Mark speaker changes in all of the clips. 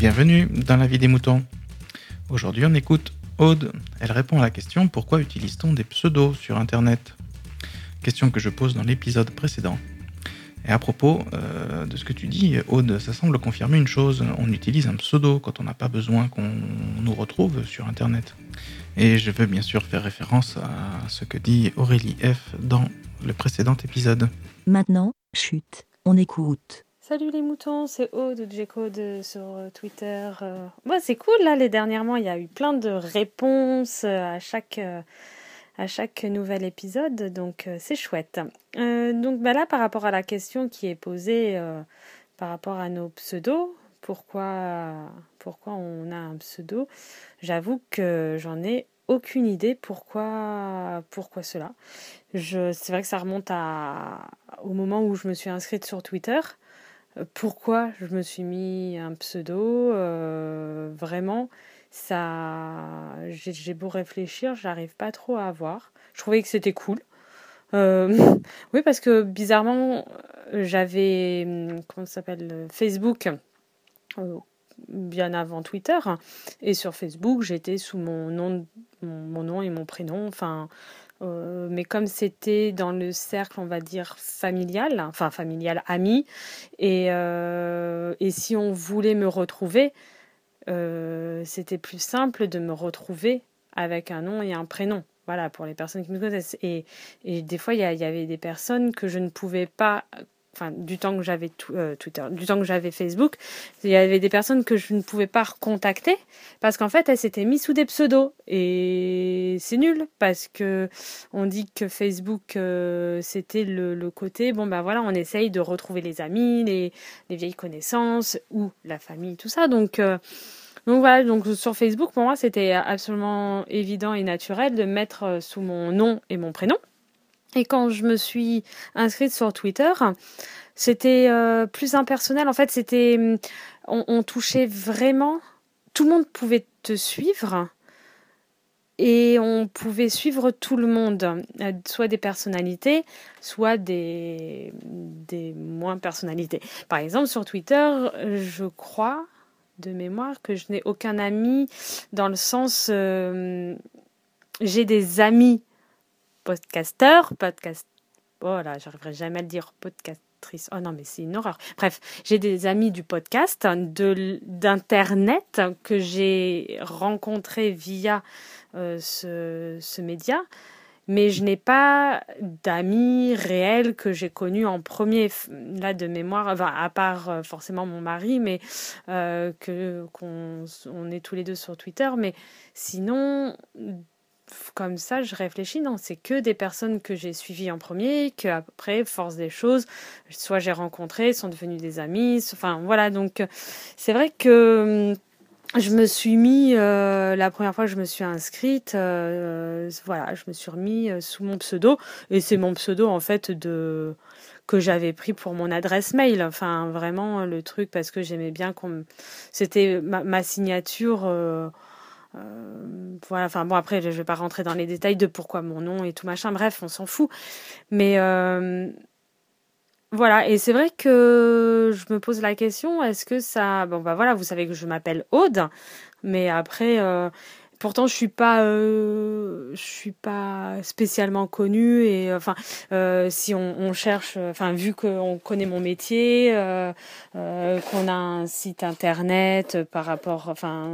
Speaker 1: Bienvenue dans la vie des moutons. Aujourd'hui, on écoute Aude. Elle répond à la question pourquoi utilise-t-on des pseudos sur Internet? Question que je pose dans l'épisode précédent. Et à propos euh, de ce que tu dis, Aude, ça semble confirmer une chose. On utilise un pseudo quand on n'a pas besoin qu'on nous retrouve sur Internet. Et je veux bien sûr faire référence à ce que dit Aurélie F dans le précédent épisode.
Speaker 2: Maintenant, chute, on écoute.
Speaker 3: Salut les moutons, c'est Aude de G-Code sur euh, Twitter. Euh. Ouais, c'est cool là, les dernièrement, il y a eu plein de réponses euh, à chaque, à chaque nouvel épisode, donc c'est chouette. donc bah là, par rapport à la question qui est posée par rapport à nos pseudos, pourquoi, pourquoi on a un pseudo, j'avoue que j'en ai aucune idée pourquoi, pourquoi cela. c'est vrai que ça remonte au moment où je me suis inscrite sur Twitter. Euh, pourquoi je me suis mis un pseudo euh, Vraiment, ça, j'ai beau réfléchir, j'arrive pas trop à avoir. Je trouvais que c'était cool. Euh, oui, parce que bizarrement, j'avais comment ça s'appelle Facebook bien avant Twitter et sur Facebook, j'étais sous mon nom, mon nom et mon prénom. Enfin, euh, mais comme c'était dans le cercle, on va dire, familial, enfin familial, ami, et, euh, et si on voulait me retrouver, euh, c'était plus simple de me retrouver avec un nom et un prénom. Voilà, pour les personnes qui me connaissent. Et, et des fois, il y, y, avait des personnes que je ne pouvais pas enfin du temps que j'avais euh, Twitter, du temps que j'avais Facebook, il y avait des personnes que je ne pouvais pas recontacter parce qu'en fait elles s'étaient mises sous des pseudos et c'est nul parce que on dit que Facebook euh, c'était le, côté bon ben voilà on essaye de retrouver les amis, les, les vieilles connaissances ou la famille tout ça donc euh, donc voilà, donc sur Facebook, pour moi, c'était absolument évident et naturel de mettre sous mon nom et mon prénom. Et quand je me suis inscrite sur Twitter, c'était euh, plus impersonnel. En fait, c'était, mm, on, touchait vraiment, tout le monde pouvait te suivre et on pouvait suivre tout le monde, euh, soit des personnalités, soit des, des moins personnalités. Par exemple, sur Twitter, je crois de mémoire que je n'ai aucun ami dans le sens, euh, j'ai des amis podcasteur, podcast. Oh là, j'arriverai jamais à le dire podcastrice. Oh non, mais c'est une horreur. Bref, j'ai des amis du podcast, d'internet que j'ai rencontrés via euh, ce, média mais je n'ai pas d'amis réels que j'ai connus en premier, là de mémoire, à part euh, forcément mon mari, mais euh, que qu'on on est tous les deux sur Twitter. Mais sinon, comme ça, je réfléchis, non, c'est que des personnes que j'ai suivies en premier, que après, force des choses, soit j'ai rencontré, sont devenus des amis, enfin voilà, donc c'est vrai que hum, je me suis mis, euh, la première fois que je me suis inscrite, euh, voilà, je me suis remis euh, sous mon pseudo, et c'est mon pseudo en fait de que j'avais pris pour mon adresse mail, enfin vraiment le truc parce que j'aimais bien qu'on, c'était ma, signature. Euh, voilà, enfin bon après je vais pas rentrer dans les détails de pourquoi mon nom et tout machin, bref on s'en fout. Mais euh, voilà, et c'est vrai que je me pose la question, est-ce que ça... Bon bah voilà, vous savez que je m'appelle Aude, mais après, euh, pourtant je suis pas euh, je suis pas spécialement connue et enfin euh, si on, on, cherche enfin vu qu'on connaît mon métier euh, euh, qu'on a un site internet par rapport enfin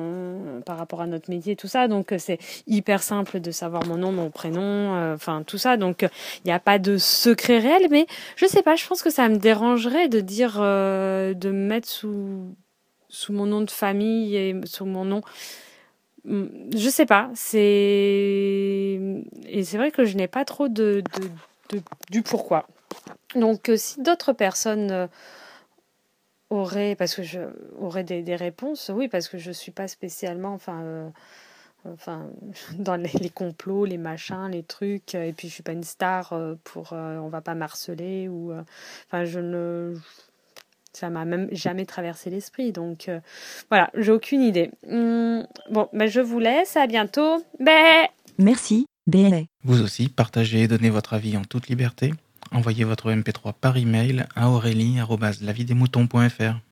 Speaker 3: par rapport à notre métier tout ça. Donc c'est hyper simple de savoir mon nom mon prénom euh, enfin tout ça. Donc il n'y a pas de secret réel. Mais je sais pas je pense que ça me dérangerait de dire de me mettre sous sous mon nom de famille et sous mon nom je sais pas, c'est et c'est vrai que je n'ai pas trop de, du pourquoi. Donc euh, si d'autres personnes euh, auraient parce que je des, réponses, oui parce que je suis pas spécialement enfin euh, enfin dans les, les, complots, les machins, les trucs et puis je suis pas une star pour on va pas marceler ou enfin je ne ça m'a même jamais traversé l'esprit. Donc euh, voilà, j'ai aucune idée. Hum, bon, ben, je vous laisse. À bientôt. Bé
Speaker 2: Merci. Bé.
Speaker 1: Vous aussi, partagez et donnez votre avis en toute liberté. Envoyez votre MP3 par email à aurélie.lavidemouton.fr.